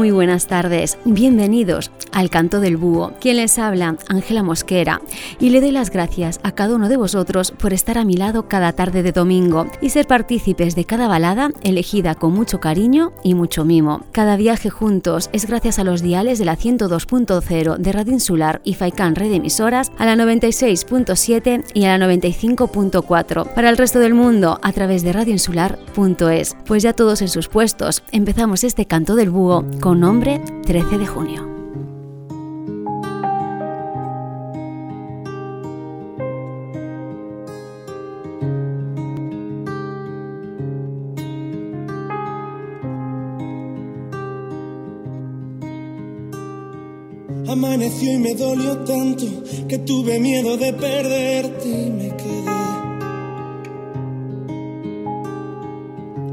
Muy buenas tardes, bienvenidos al Canto del Búho. Quien les habla, Ángela Mosquera, y le doy las gracias a cada uno de vosotros por estar a mi lado cada tarde de domingo y ser partícipes de cada balada elegida con mucho cariño y mucho mimo. Cada viaje juntos es gracias a los diales de la 102.0 de Radio Insular y Faikan Red Emisoras, a la 96.7 y a la 95.4. Para el resto del mundo, a través de radioinsular.es. Pues ya todos en sus puestos, empezamos este Canto del Búho con nombre 13 de junio. Amaneció y me dolió tanto que tuve miedo de perderte y me quedé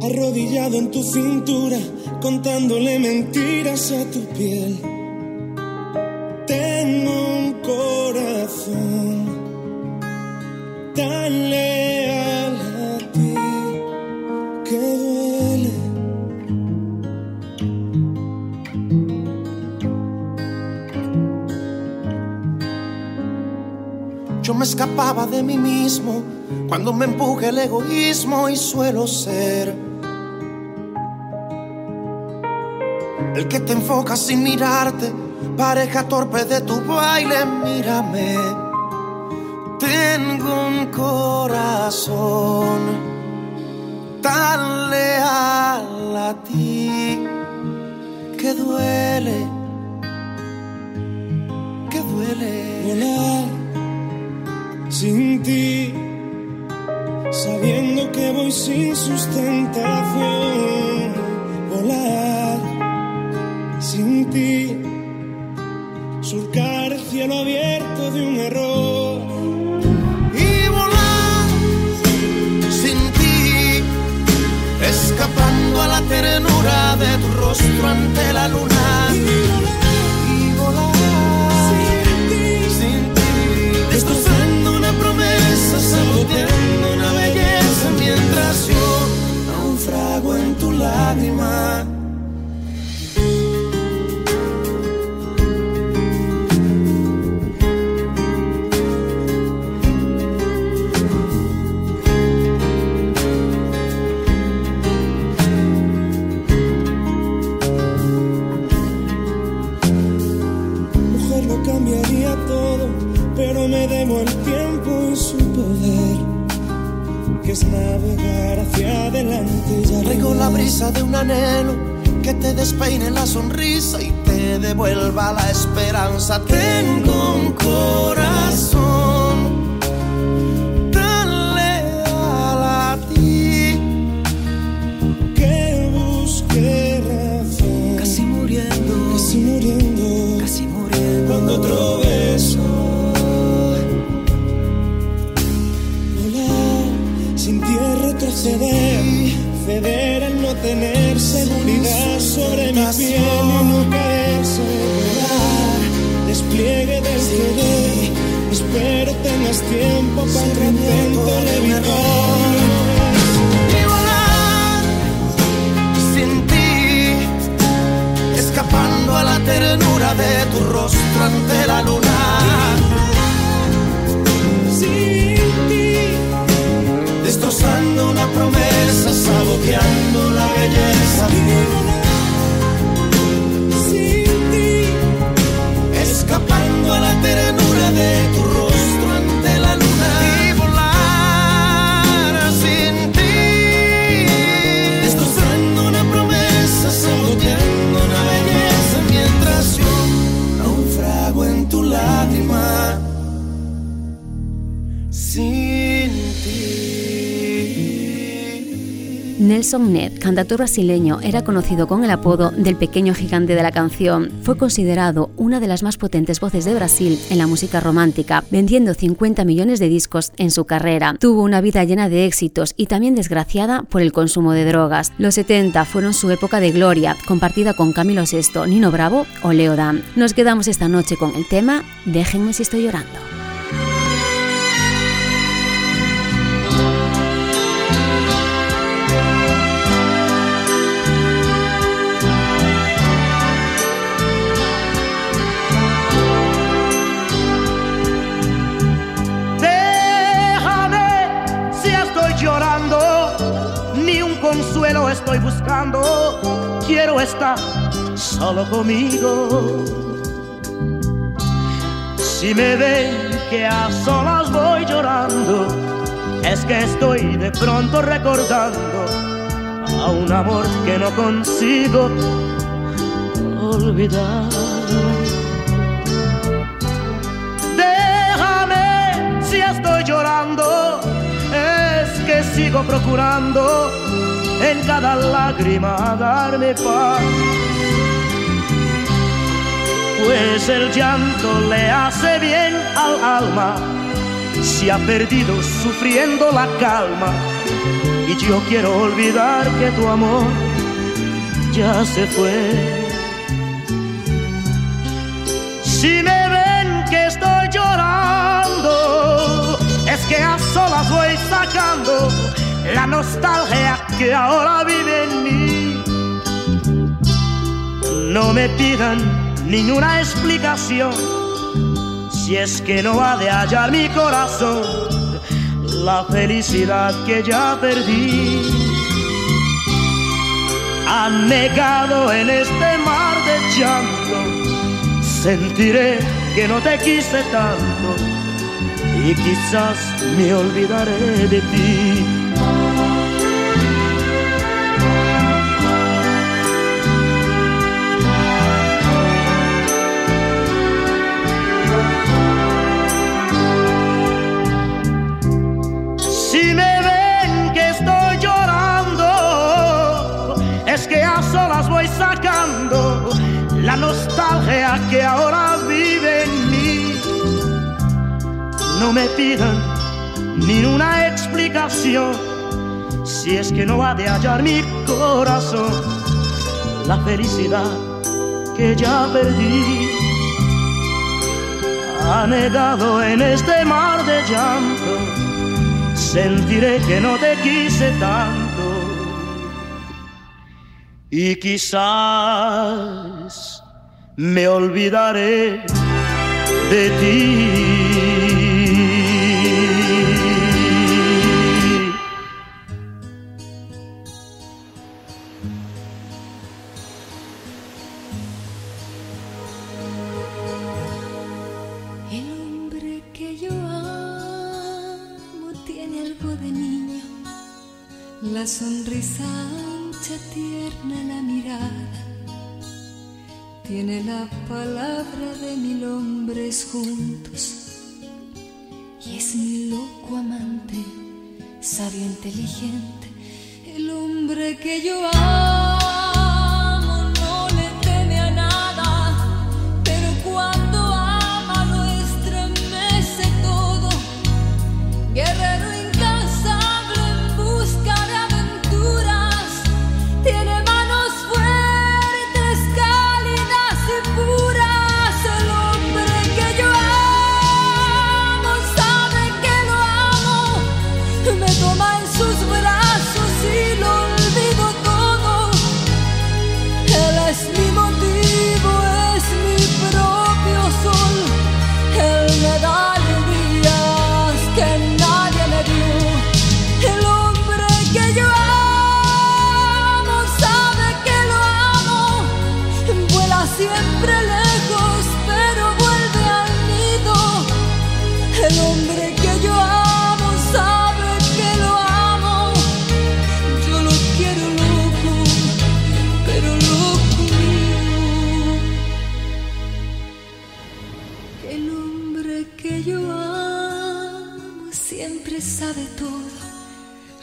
arrodillado en tu cintura contándole mentiras a tu piel. Tengo un corazón tan leal a ti que duele. Yo me escapaba de mí mismo cuando me empuje el egoísmo y suelo ser el que te enfoca sin mirarte, pareja torpe de tu baile, mírame. Tengo un corazón tan leal a ti que duele, que duele. Volar sin ti, sabiendo que voy sin sustentación. Rostro ante la luna. De un anhelo que te despeine la sonrisa y te devuelva la esperanza. Tengo un corazón piel y no volar, despliegue del querer. Espero tengas tiempo para el intento de mi Y volar sin ti, escapando a la ternura de tu rostro ante la luna. Sin ti, destrozando una promesa, saboteando la belleza. Ternura de tu Nelson Ned, cantautor brasileño, era conocido con el apodo del pequeño gigante de la canción. Fue considerado una de las más potentes voces de Brasil en la música romántica, vendiendo 50 millones de discos en su carrera. Tuvo una vida llena de éxitos y también desgraciada por el consumo de drogas. Los 70 fueron su época de gloria, compartida con Camilo VI, Nino Bravo o Leo Dan. Nos quedamos esta noche con el tema Déjenme si estoy llorando. Buscando, quiero estar solo conmigo. Si me ven que a solas voy llorando, es que estoy de pronto recordando a un amor que no consigo olvidar. Déjame si estoy llorando, es que sigo procurando en cada lágrima darme paz. Pues el llanto le hace bien al alma, se ha perdido sufriendo la calma. Y yo quiero olvidar que tu amor ya se fue. Si me ven que estoy llorando, es que a solas voy sacando la nostalgia que ahora vive en mí. No me pidan ninguna explicación si es que no ha de hallar mi corazón la felicidad que ya perdí. Anegado en este mar de llanto, sentiré que no te quise tanto y quizás me olvidaré de ti. Que ahora vive en mí. No me pidan ni una explicación si es que no ha de hallar mi corazón la felicidad que ya perdí. Anegado en este mar de llanto, sentiré que no te quise tanto y quizás me olvidaré de ti. Inteligente. El hombre que yo amo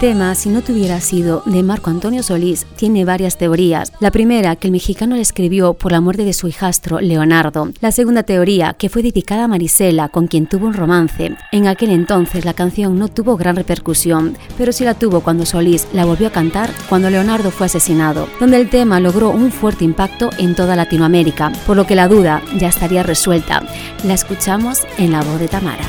tema, si no tuviera sido de Marco Antonio Solís, tiene varias teorías. La primera, que el mexicano le escribió por la muerte de su hijastro, Leonardo. La segunda teoría, que fue dedicada a Marisela, con quien tuvo un romance. En aquel entonces la canción no tuvo gran repercusión, pero sí la tuvo cuando Solís la volvió a cantar cuando Leonardo fue asesinado, donde el tema logró un fuerte impacto en toda Latinoamérica, por lo que la duda ya estaría resuelta. La escuchamos en la voz de Tamara.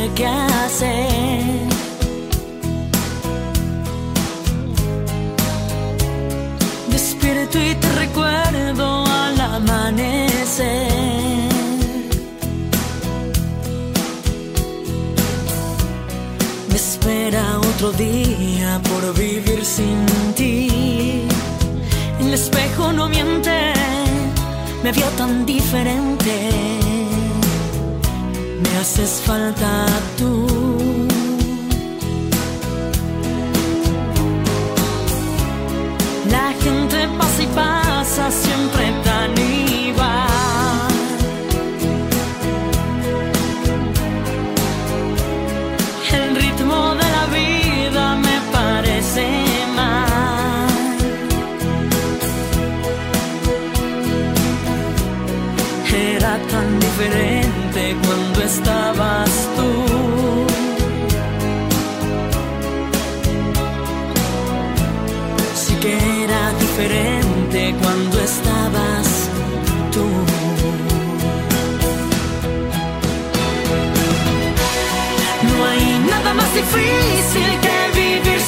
Sé qué hacer. Despierto y te recuerdo al amanecer. Me espera otro día por vivir sin ti. El espejo no miente, me vio tan diferente. Me haces falta tú. La gente pasa y pasa siempre estabas tú. Sí que era diferente cuando estabas tú. No hay nada más difícil que vivir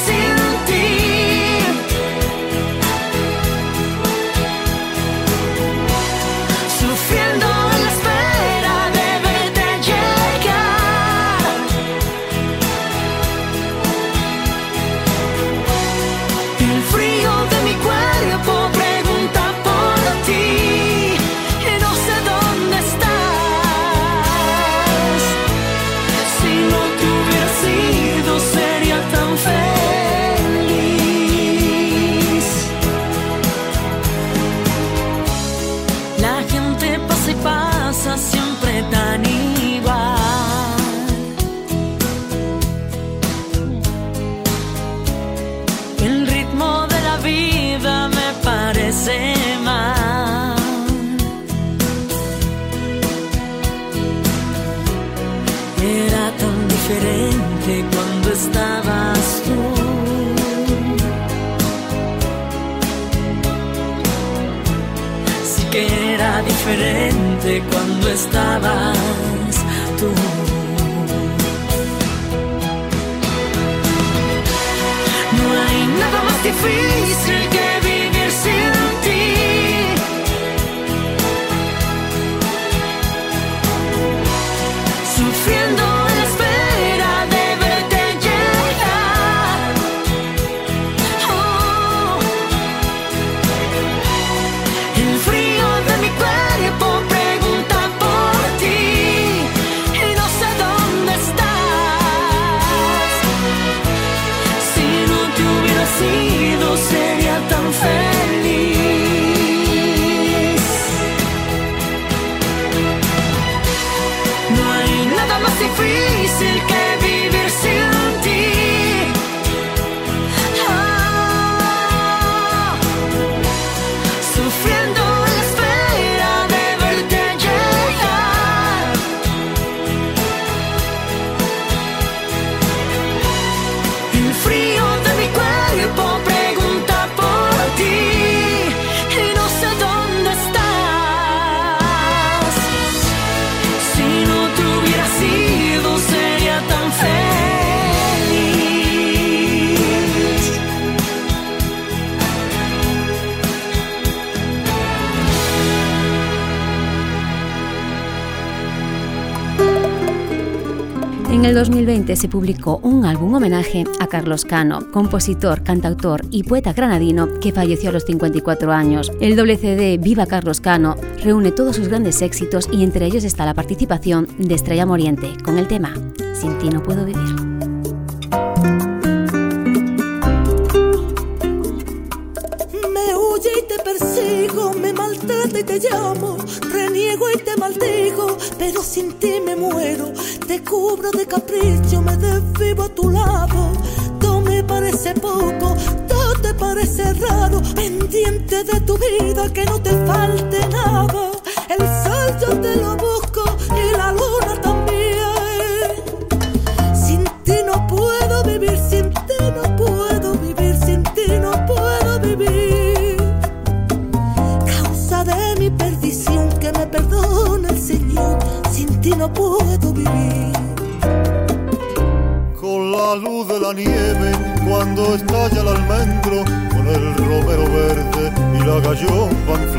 el 2020 se publicó un álbum homenaje a Carlos Cano, compositor, cantautor y poeta granadino que falleció a los 54 años. El doble CD Viva Carlos Cano reúne todos sus grandes éxitos y entre ellos está la participación de Estrella Moriente con el tema Sin ti no puedo vivir. Me huye y te persigo, me maltrato trata y te llamo, reniego y te maldigo, pero sin ti me muero. Te cubro de capricho, me desvivo a tu lado. Todo me parece poco, todo te parece raro, pendiente de tu vida, que no te falte nada. El sol yo te lo busco y la luna también. Sin ti no puedo vivir, sin ti no puedo puedo vivir. Con la luz de la nieve, cuando estalla el almendro, con el romero verde y la gallomba en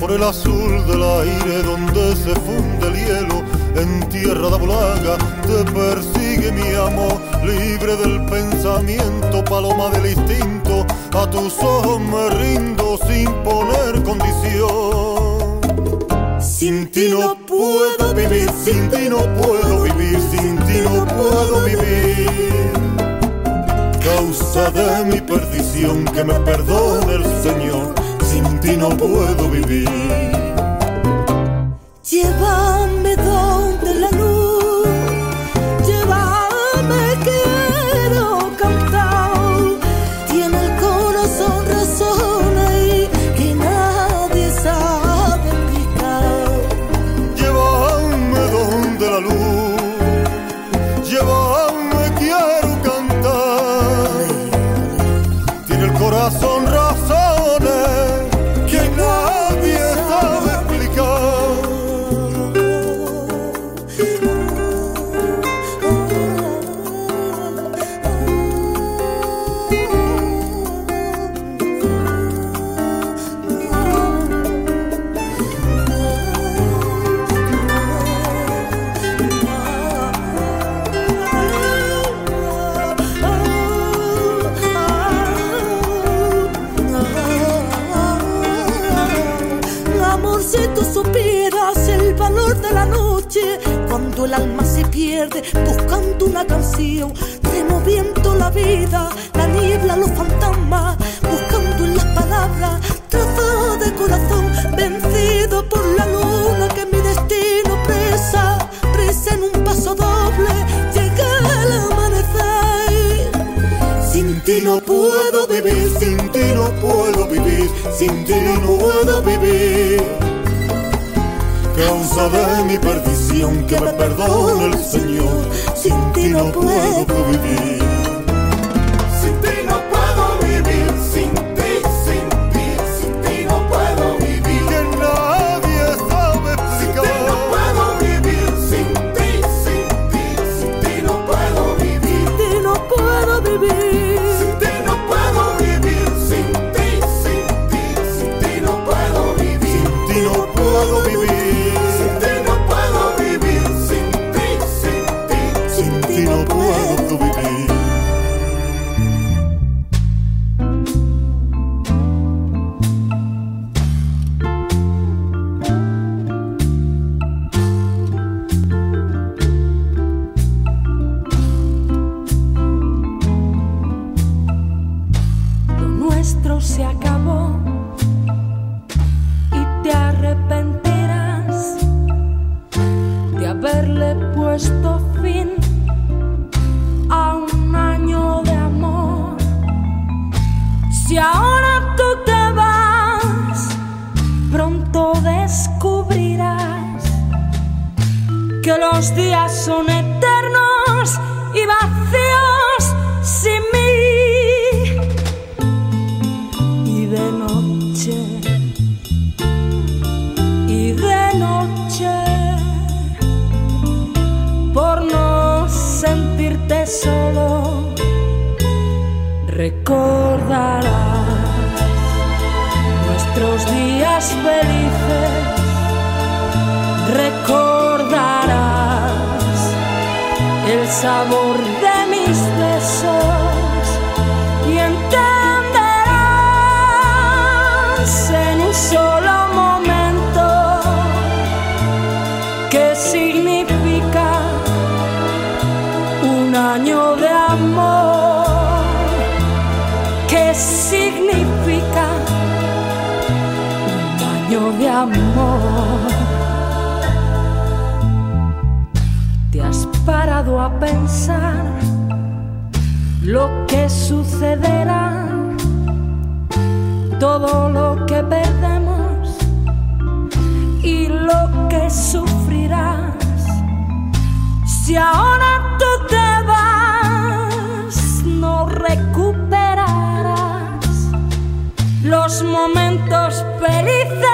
por el azul del aire donde se funde el hielo, en tierra de bolaga te persigue mi amor, libre del pensamiento, paloma del instinto, a tus ojos me rindo sin poner condición. Sin ti no puedo vivir, sin ti no puedo vivir, sin ti no puedo vivir. Causa de mi perdición, que me perdone el Señor, sin ti no puedo vivir. Llévame buscando una canción, removiendo la vida, la niebla, los fantasmas, buscando en las palabras trozos de corazón, vencido por la luna que mi destino presa, presa en un paso doble, llega el amanecer. Sin ti no puedo vivir, sin ti no puedo vivir, sin ti no puedo vivir. Causa de mi perdición, que me perdone el Señor, sin ti no puedo vivir. en un solo momento. ¿Qué significa un año de amor? ¿Qué significa un año de amor? ¿Te has parado a pensar lo que sucederá? Todo lo que perdemos y lo que sufrirás. Si ahora tú te vas, no recuperarás los momentos felices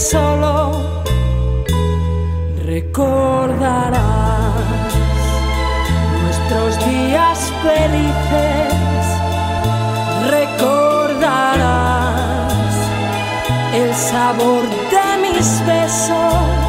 solo, recordarás nuestros días felices, recordarás el sabor de mis besos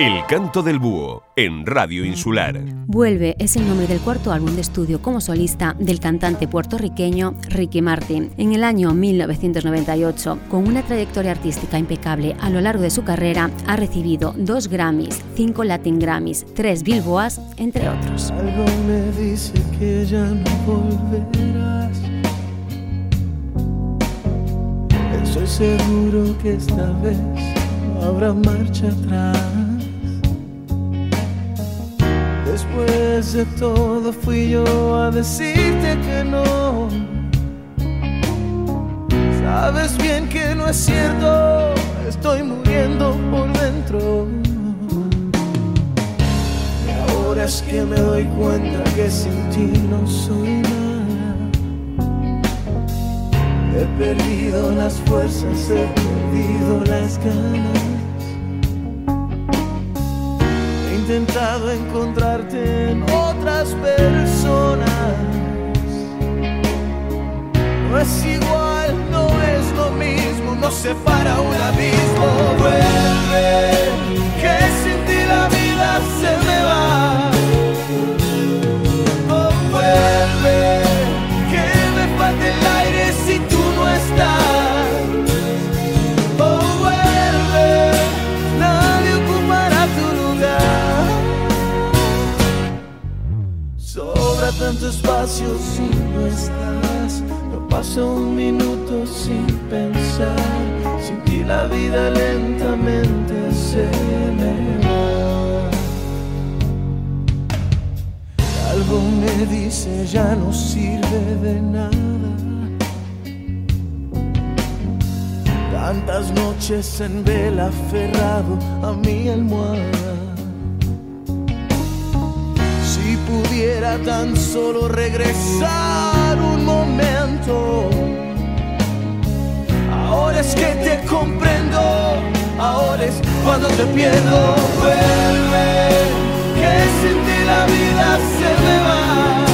El canto del búho en Radio Insular. Vuelve es el nombre del cuarto álbum de estudio como solista del cantante puertorriqueño Ricky Martin. En el año 1998, con una trayectoria artística impecable a lo largo de su carrera, ha recibido dos Grammys, cinco Latin Grammys, tres Billboards, entre otros. Algo me dice que ya no volverás. Estoy seguro que esta vez no habrá marcha atrás. Después de todo fui yo a decirte que no. Sabes bien que no es cierto, estoy muriendo por dentro. Y ahora es que me doy cuenta que sin ti no soy nada. He perdido las fuerzas, he perdido las ganas. Intentado encontrarte en otras personas. No es igual, no es lo mismo, nos separa un abismo. Vuelve, que sin ti la vida se me va. Tanto espacio si no estás. No pasa un minuto sin pensar. Sin ti la vida lentamente se me va. Algo me dice ya no sirve de nada. Tantas noches en vela aferrado a mi almohada. Pudiera tan solo regresar un momento. Ahora es que te comprendo, ahora es cuando te pierdo. Vuelve, que sin ti la vida se me va.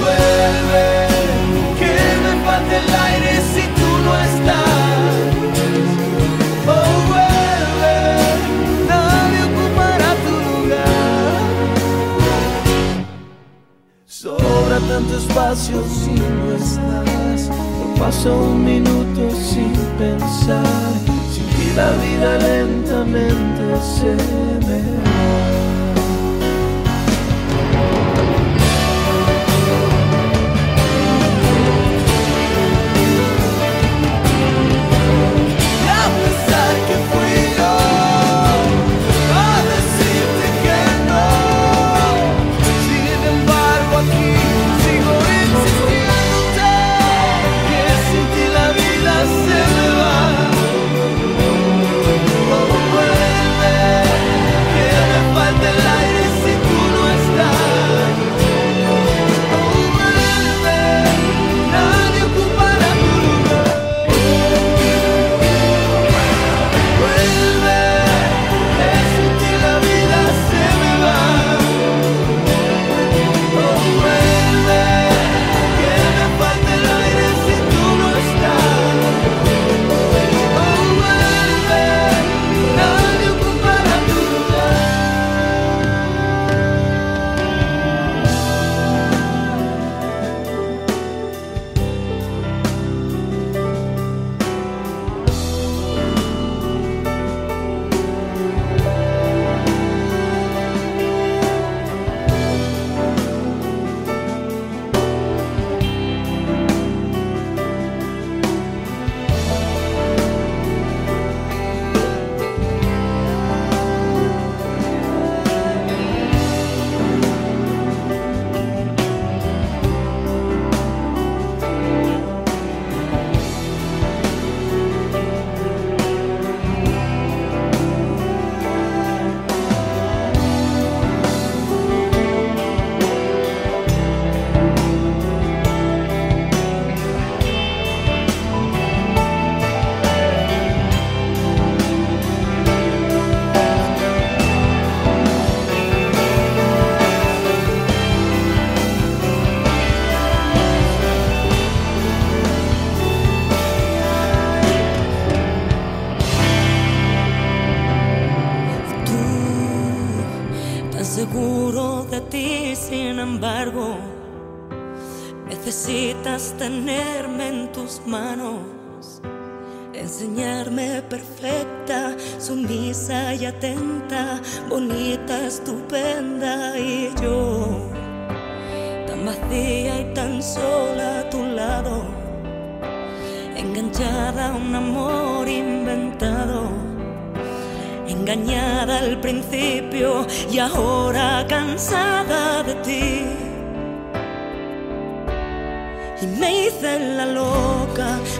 Vuelve, tanto espacio si no estás. No pasa un minuto sin pensar. Sin ti la vida lentamente se me va.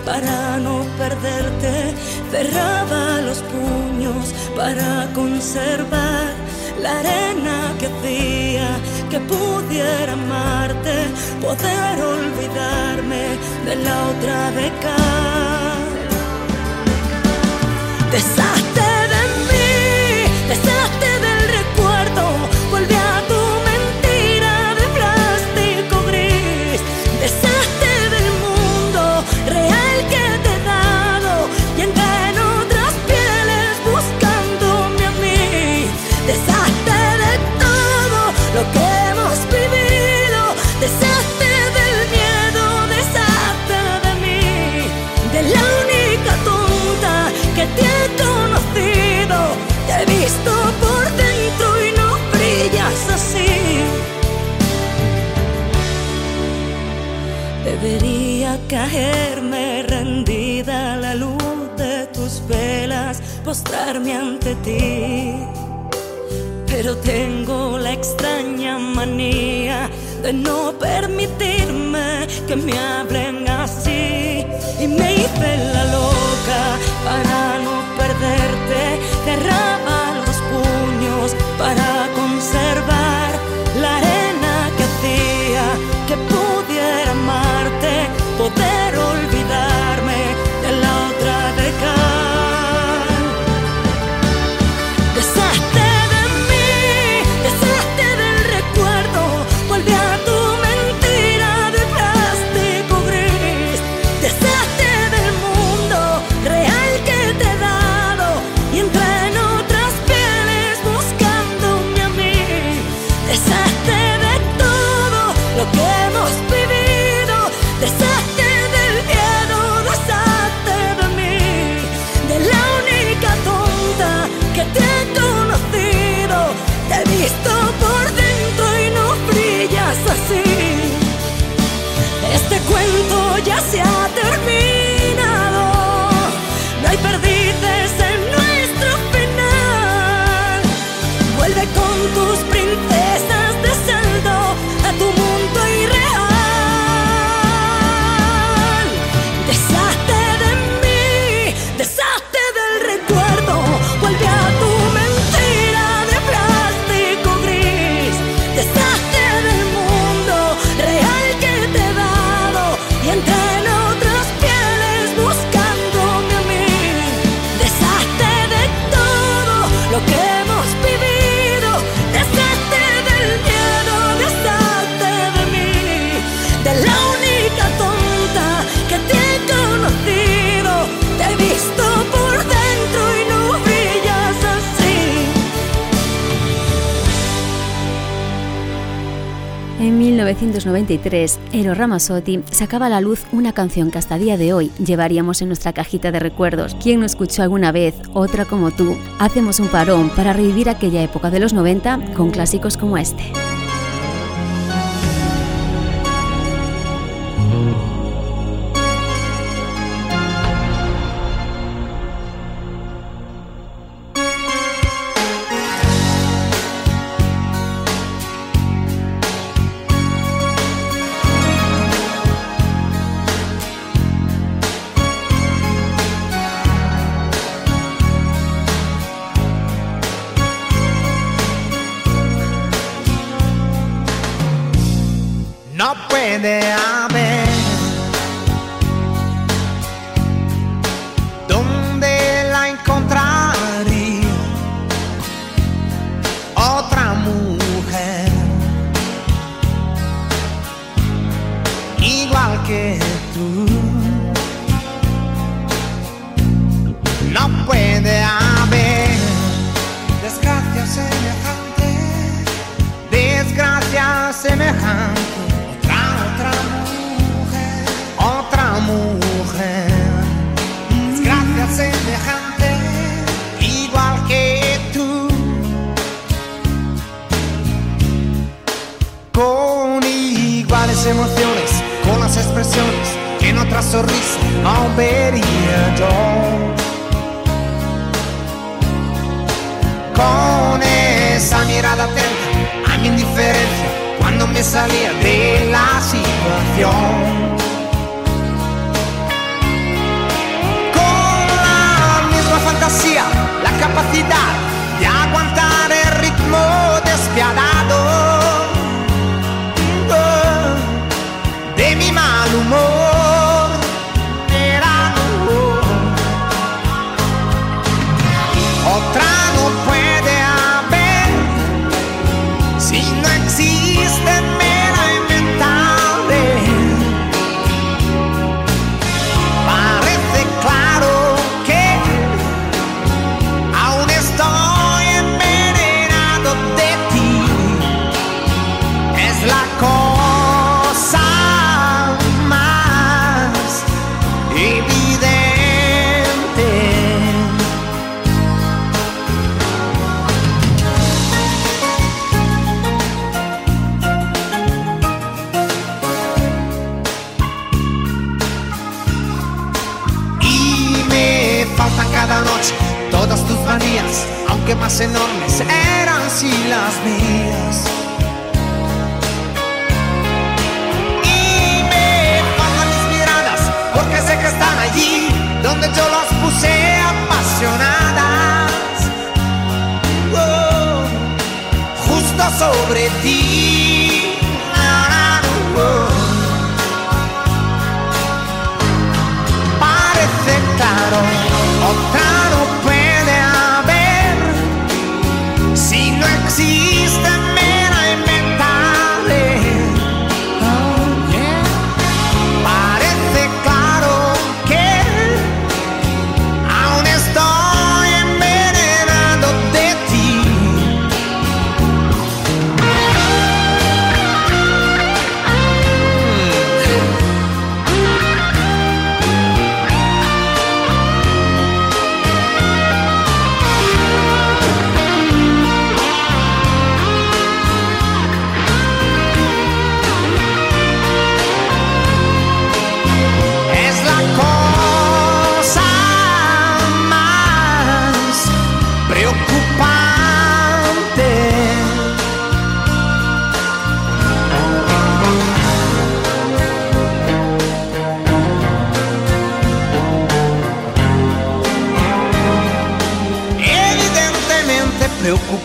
para no perderte, cerraba los puños para conservar la arena que hacía que pudiera amarte, poder olvidarme de la otra beca. Desastre caerme rendida a la luz de tus velas, postrarme ante ti. Pero tengo la extraña manía de no permitirme que me hablen así. Y me hice la loca para no perderte. Te 1993, Ero Ramazzotti sacaba a la luz una canción que hasta día de hoy llevaríamos en nuestra cajita de recuerdos. ¿Quién no escuchó alguna vez otra como tú? Hacemos un parón para revivir aquella época de los 90 con clásicos como este.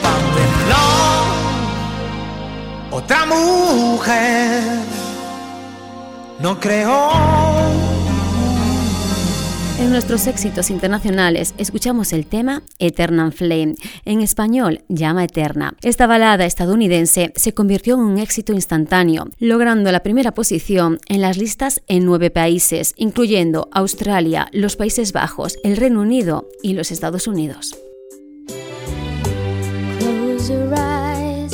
Pamplona. Otra mujer no creó. En nuestros éxitos internacionales escuchamos el tema Eternal Flame, en español Llama Eterna. Esta balada estadounidense se convirtió en un éxito instantáneo, logrando la primera posición en las listas en nueve países, incluyendo Australia, los Países Bajos, el Reino Unido y los Estados Unidos. to rise.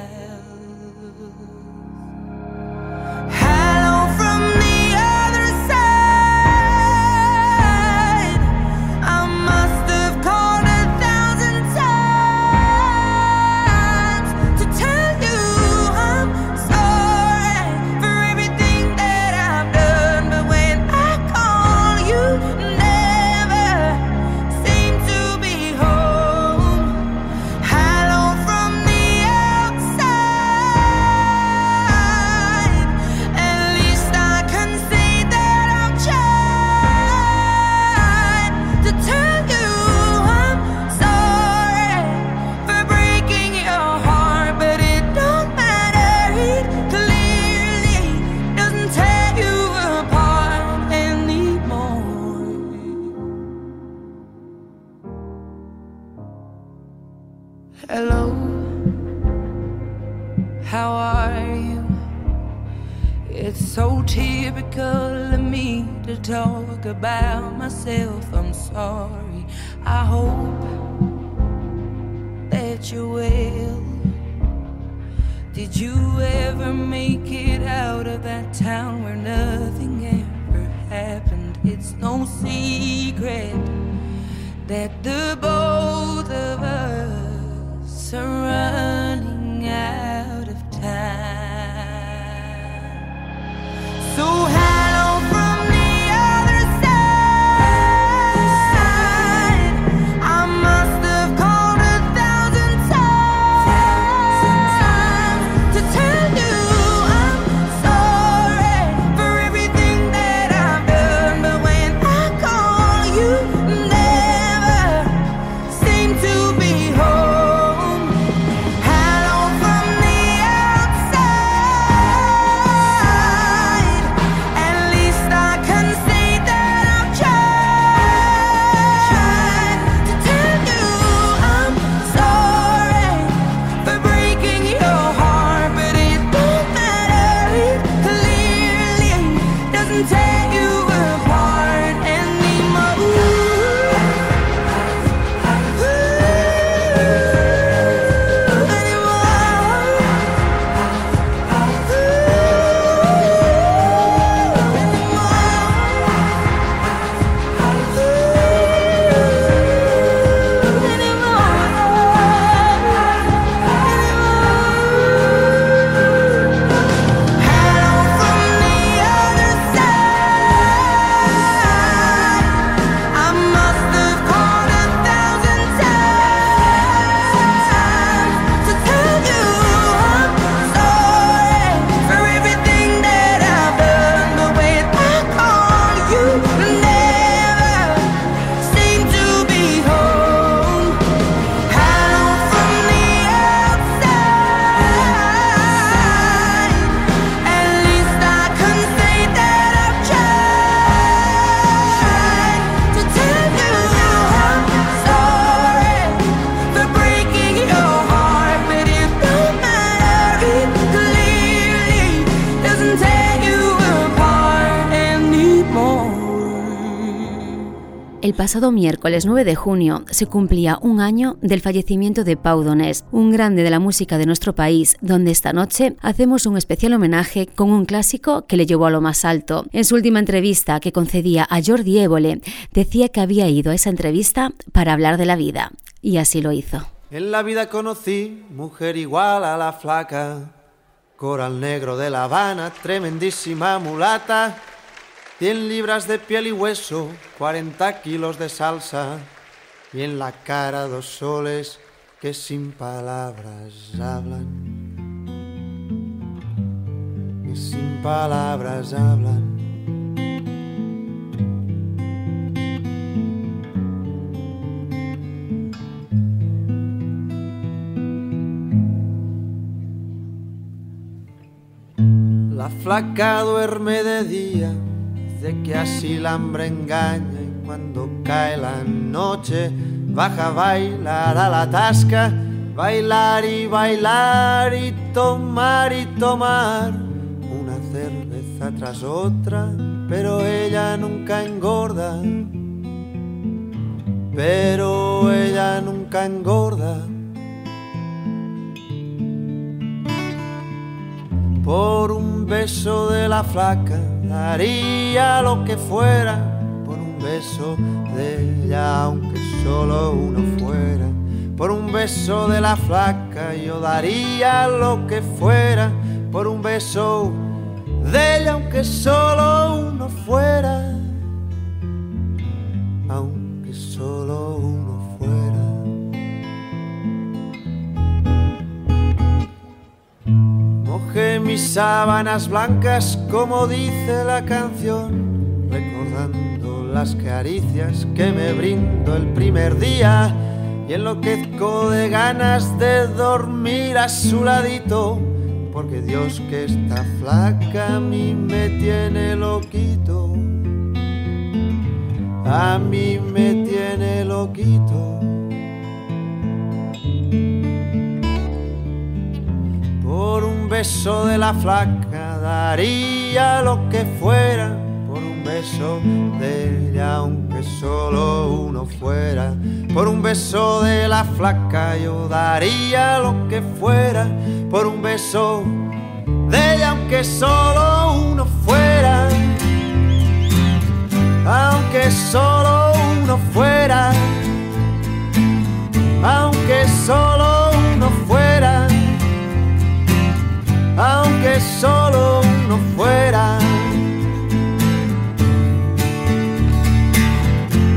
Pasado miércoles 9 de junio se cumplía un año del fallecimiento de Pau Donés, un grande de la música de nuestro país, donde esta noche hacemos un especial homenaje con un clásico que le llevó a lo más alto. En su última entrevista que concedía a Jordi Évole, decía que había ido a esa entrevista para hablar de la vida, y así lo hizo. En la vida conocí mujer igual a la flaca, Coral negro de La Habana, tremendísima mulata. 100 libras de piel y hueso, 40 kilos de salsa. Y en la cara dos soles que sin palabras hablan. Que sin palabras hablan. La flaca duerme de día, dice que así la hambre engaña y cuando cae la noche baja a bailar a la tasca, bailar y bailar y tomar y tomar una cerveza tras otra, pero ella nunca engorda, pero ella nunca engorda. Por un beso de la flaca daría lo que fuera. Por un beso de ella, aunque solo uno fuera. Por un beso de la flaca yo daría lo que fuera. Por un beso de ella, aunque solo uno fuera. Mojé mis sábanas blancas como dice la canción, recordando las caricias que me brindo el primer día y enloquezco de ganas de dormir a su ladito, porque Dios que está flaca a mí me tiene loquito, a mí me tiene loquito. Por un beso de la flaca daría lo que fuera. Por un beso de ella, aunque solo uno fuera. Por un beso de la flaca yo daría lo que fuera. Por un beso de ella, aunque solo uno fuera. Aunque solo uno fuera. Aunque solo aunque solo uno fuera.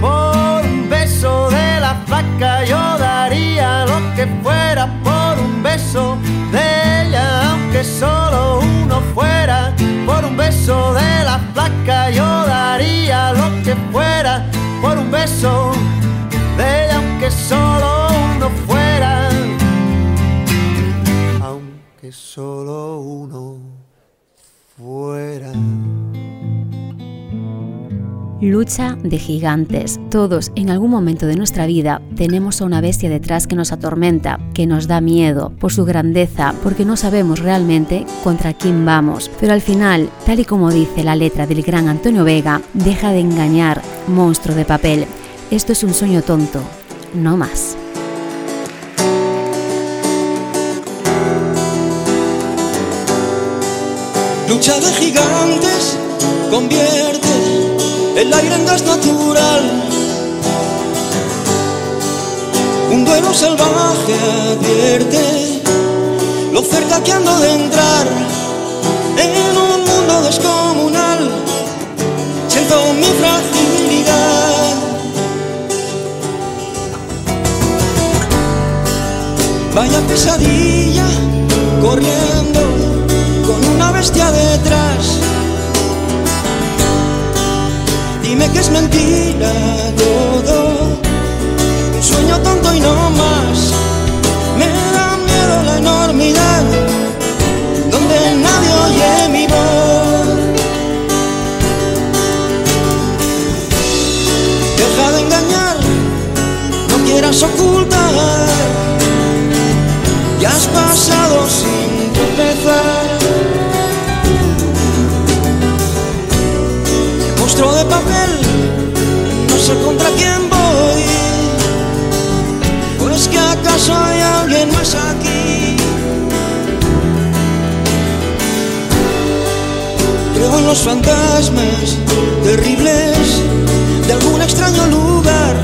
Por un beso de la flaca yo daría lo que fuera. Por un beso de ella, aunque solo uno fuera. Por un beso de la flaca yo daría lo que fuera. Por un beso de ella, aunque solo uno fuera que solo uno fuera. Lucha de gigantes. Todos en algún momento de nuestra vida tenemos a una bestia detrás que nos atormenta, que nos da miedo por su grandeza, porque no sabemos realmente contra quién vamos. Pero al final, tal y como dice la letra del gran Antonio Vega, deja de engañar, monstruo de papel. Esto es un sueño tonto, no más. Lucha de gigantes convierte el aire en gas natural. Un duelo salvaje advierte lo cerca que ando de entrar en un mundo descomunal. Siento mi fragilidad. Vaya pesadilla corriendo bestia detrás. Dime que es mentira todo, un sueño tonto y no más. Me da miedo la enormidad, donde nadie oye mi voz. Deja de engañar, no quieras ocultar, de papel, no sé contra quién voy. Pues que acaso hay alguien más aquí. Creo en los fantasmas terribles de algún extraño lugar.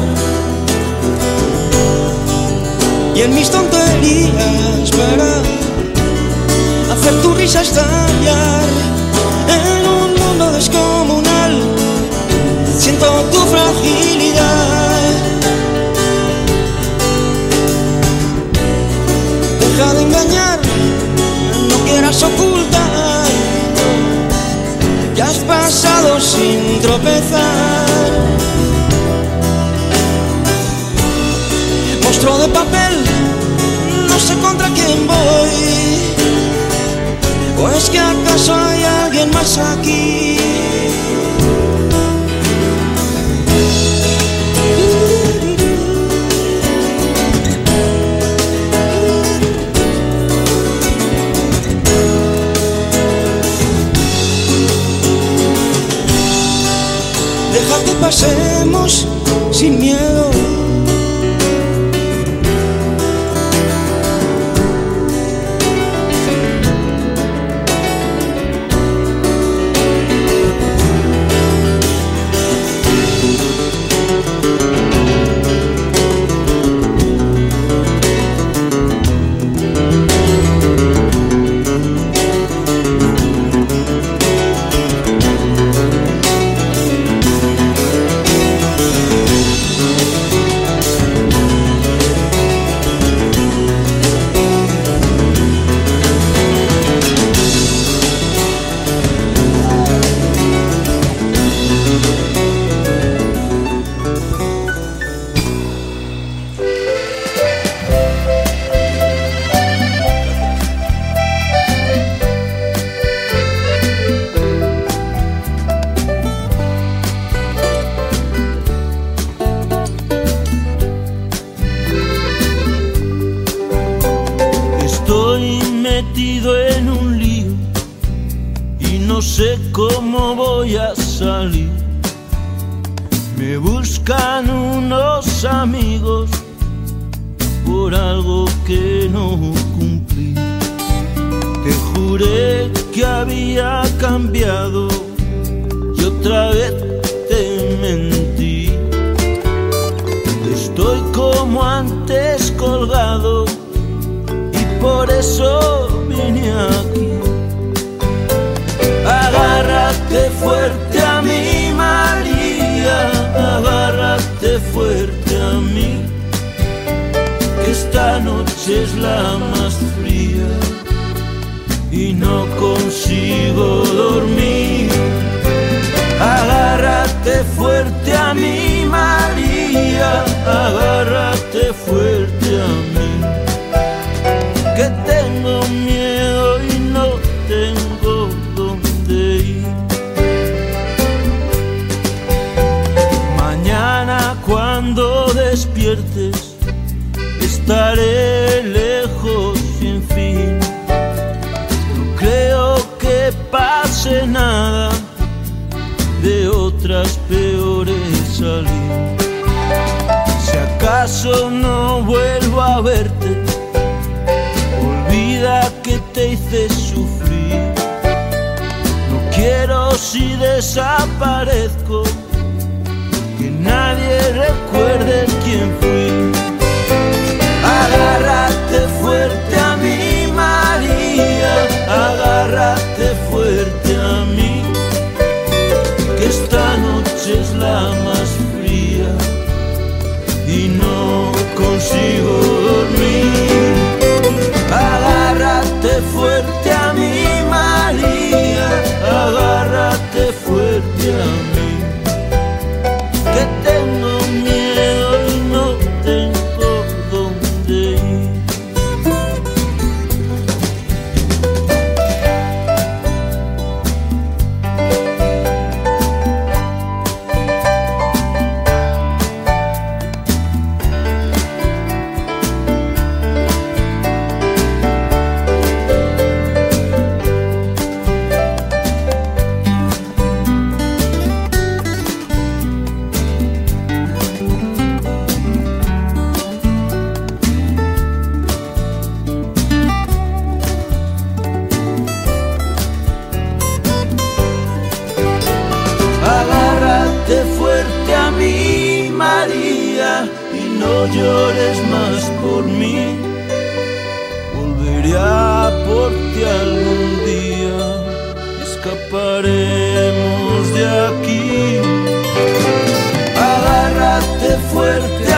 Y en mis tonterías para hacer tu risa estallar en un mundo desconocido. papel, no sé contra quién voy. ¿O es que acaso hay alguien más aquí? Deja que pasemos sin miedo llores más por mí, volveré a por ti algún día, escaparemos de aquí. Agárrate fuerte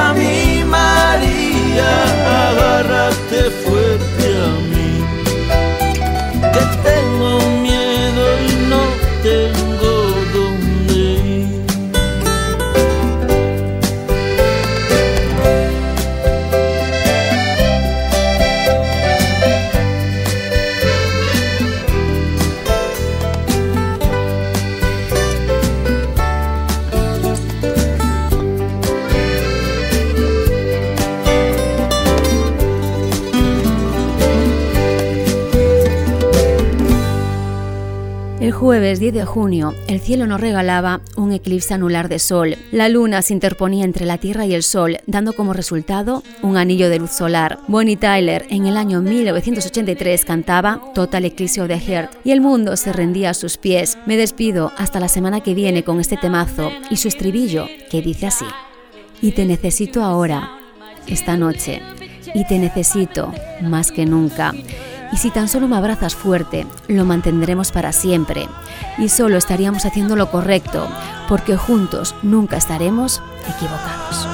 jueves 10 de junio, el cielo nos regalaba un eclipse anular de sol. La luna se interponía entre la Tierra y el sol, dando como resultado un anillo de luz solar. Bonnie Tyler, en el año 1983, cantaba Total Eclipse of the Heart y el mundo se rendía a sus pies. Me despido hasta la semana que viene con este temazo y su estribillo, que dice así: Y te necesito ahora, esta noche, y te necesito más que nunca. Y si tan solo me abrazas fuerte, lo mantendremos para siempre. Y solo estaríamos haciendo lo correcto, porque juntos nunca estaremos equivocados.